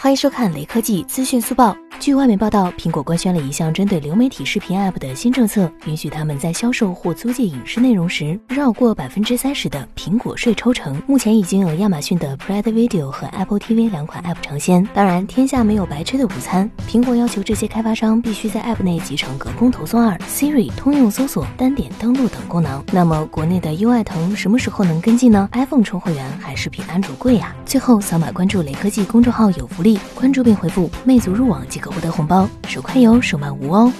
欢迎收看雷科技资讯速报。据外媒报道，苹果官宣了一项针对流媒体视频 App 的新政策，允许他们在销售或租借影视内容时绕过百分之三十的苹果税抽成。目前已经有亚马逊的 Pride Video 和 Apple TV 两款 App 成仙。当然，天下没有白吃的午餐，苹果要求这些开发商必须在 App 内集成隔空投送二、Siri 通用搜索、单点登录等功能。那么，国内的优爱腾什么时候能跟进呢？iPhone 充会员还是比安卓贵呀？最后，扫码关注雷科技公众号有福利，关注并回复“魅族入网”即可获得红包，手快有，手慢无哦。